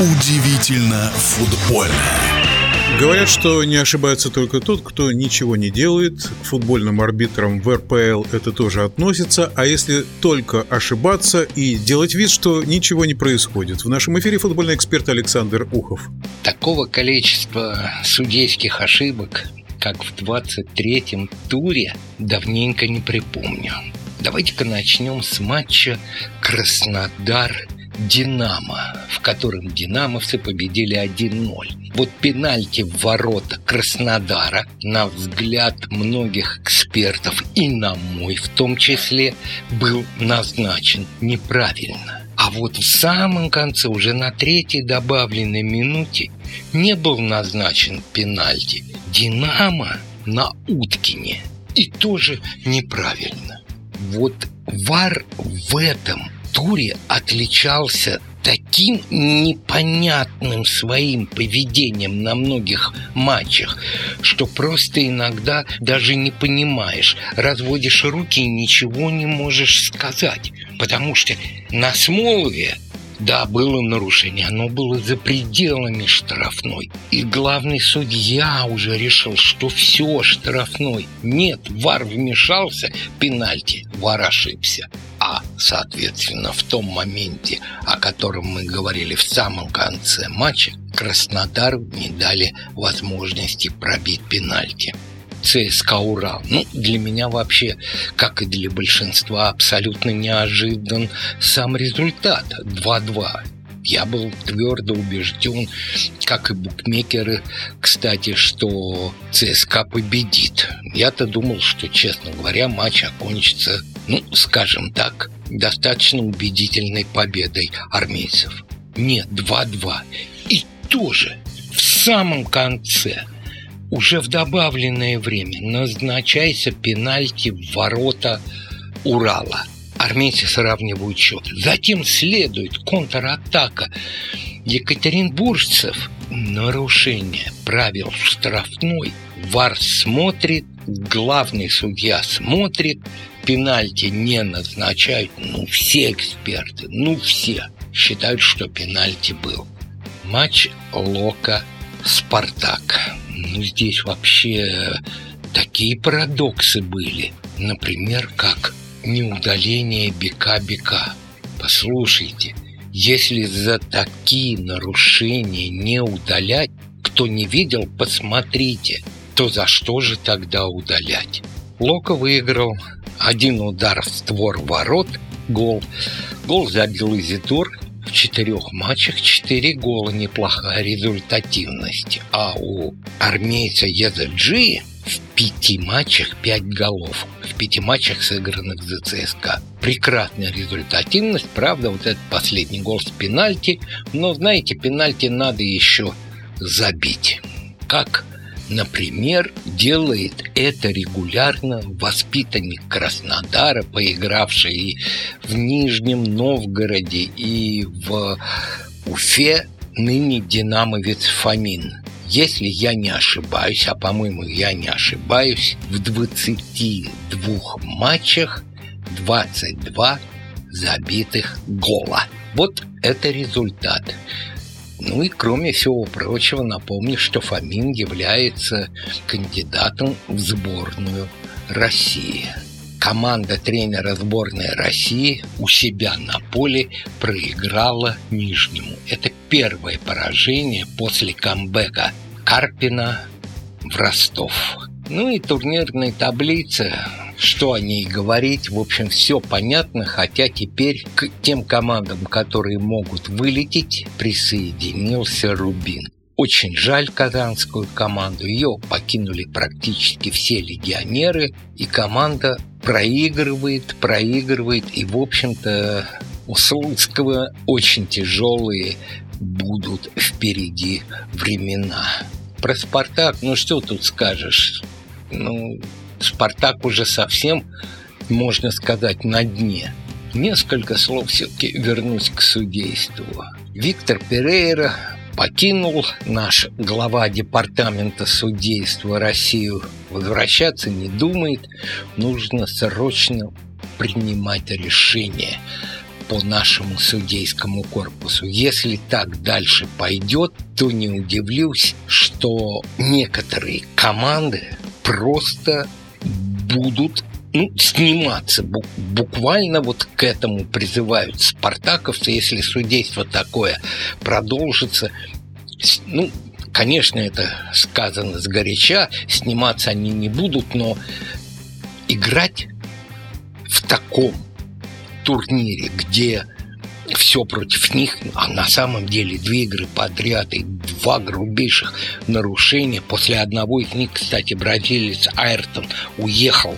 Удивительно футбольно. Говорят, что не ошибается только тот, кто ничего не делает. К футбольным арбитрам в РПЛ это тоже относится. А если только ошибаться и делать вид, что ничего не происходит? В нашем эфире футбольный эксперт Александр Ухов. Такого количества судейских ошибок, как в 23-м туре, давненько не припомню. Давайте-ка начнем с матча Краснодар «Динамо», в котором «Динамовцы» победили 1-0. Вот пенальти в ворота Краснодара, на взгляд многих экспертов и на мой в том числе, был назначен неправильно. А вот в самом конце, уже на третьей добавленной минуте, не был назначен пенальти. «Динамо» на Уткине. И тоже неправильно. Вот ВАР в этом туре отличался таким непонятным своим поведением на многих матчах, что просто иногда даже не понимаешь, разводишь руки и ничего не можешь сказать. Потому что на Смолове да, было нарушение, оно было за пределами штрафной. И главный судья уже решил, что все штрафной. Нет, ВАР вмешался, пенальти, ВАР ошибся. А, соответственно, в том моменте, о котором мы говорили в самом конце матча, Краснодар не дали возможности пробить пенальти. ЦСКА «Урал». Ну, для меня вообще, как и для большинства, абсолютно неожидан сам результат 2-2. Я был твердо убежден, как и букмекеры, кстати, что ЦСКА победит. Я-то думал, что, честно говоря, матч окончится, ну, скажем так, достаточно убедительной победой армейцев. Нет, 2-2. И тоже в самом конце – уже в добавленное время назначайся пенальти в ворота Урала. Армейцы сравнивают счет. Затем следует контратака екатеринбуржцев. Нарушение правил штрафной. ВАР смотрит, главный судья смотрит, пенальти не назначают. Ну, все эксперты, ну, все считают, что пенальти был. Матч Лока-Спартак ну, здесь вообще такие парадоксы были. Например, как неудаление бика-бика. Послушайте, если за такие нарушения не удалять, кто не видел, посмотрите, то за что же тогда удалять? Лока выиграл. Один удар в створ ворот, гол. Гол забил Изидор, в четырех матчах четыре гола неплохая результативность. А у армейца Езаджи в пяти матчах пять голов. В пяти матчах сыгранных за ЦСКА. Прекрасная результативность. Правда, вот этот последний гол с пенальти. Но, знаете, пенальти надо еще забить. Как Например, делает это регулярно воспитанник Краснодара, поигравший в Нижнем Новгороде, и в Уфе, ныне динамовец Фомин. Если я не ошибаюсь, а по-моему я не ошибаюсь, в 22 матчах 22 забитых гола. Вот это результат. Ну и кроме всего прочего, напомню, что Фомин является кандидатом в сборную России. Команда тренера сборной России у себя на поле проиграла Нижнему. Это первое поражение после камбэка Карпина в Ростов. Ну и турнирная таблица что о ней говорить. В общем, все понятно, хотя теперь к тем командам, которые могут вылететь, присоединился Рубин. Очень жаль казанскую команду. Ее покинули практически все легионеры, и команда проигрывает, проигрывает, и, в общем-то, у Слуцкого очень тяжелые будут впереди времена. Про «Спартак», ну что тут скажешь? Ну, Спартак уже совсем, можно сказать, на дне. Несколько слов все-таки вернусь к судейству. Виктор Перейра покинул наш глава департамента судейства Россию. Возвращаться не думает. Нужно срочно принимать решение. по нашему судейскому корпусу. Если так дальше пойдет, то не удивлюсь, что некоторые команды просто будут ну, сниматься. Буквально вот к этому призывают спартаковцы, если судейство такое продолжится. Ну, конечно, это сказано сгоряча, сниматься они не будут, но играть в таком турнире, где все против них, а на самом деле две игры подряд и два грубейших нарушения. После одного из них, кстати, бразилец Айртон уехал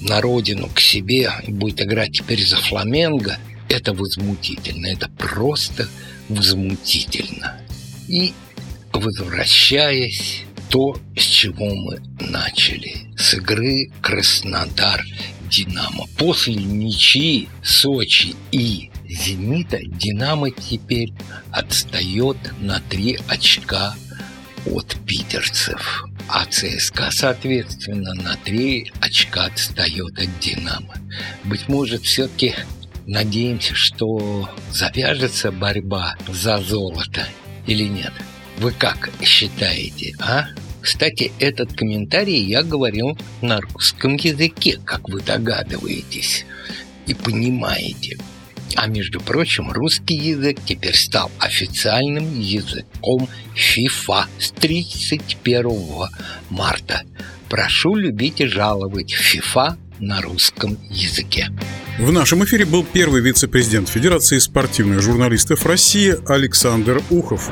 на родину к себе и будет играть теперь за Фламенго. Это возмутительно, это просто возмутительно. И возвращаясь то, с чего мы начали, с игры Краснодар-Динамо. После ничьи Сочи и «Зенита» «Динамо» теперь отстает на три очка от питерцев. А ЦСКА, соответственно, на три очка отстает от «Динамо». Быть может, все-таки надеемся, что завяжется борьба за золото или нет? Вы как считаете, а? Кстати, этот комментарий я говорил на русском языке, как вы догадываетесь и понимаете. А между прочим, русский язык теперь стал официальным языком ФИФА с 31 марта. Прошу любить и жаловать ФИФА на русском языке. В нашем эфире был первый вице-президент Федерации спортивных журналистов России Александр Ухов.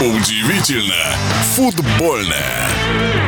Удивительно футбольное.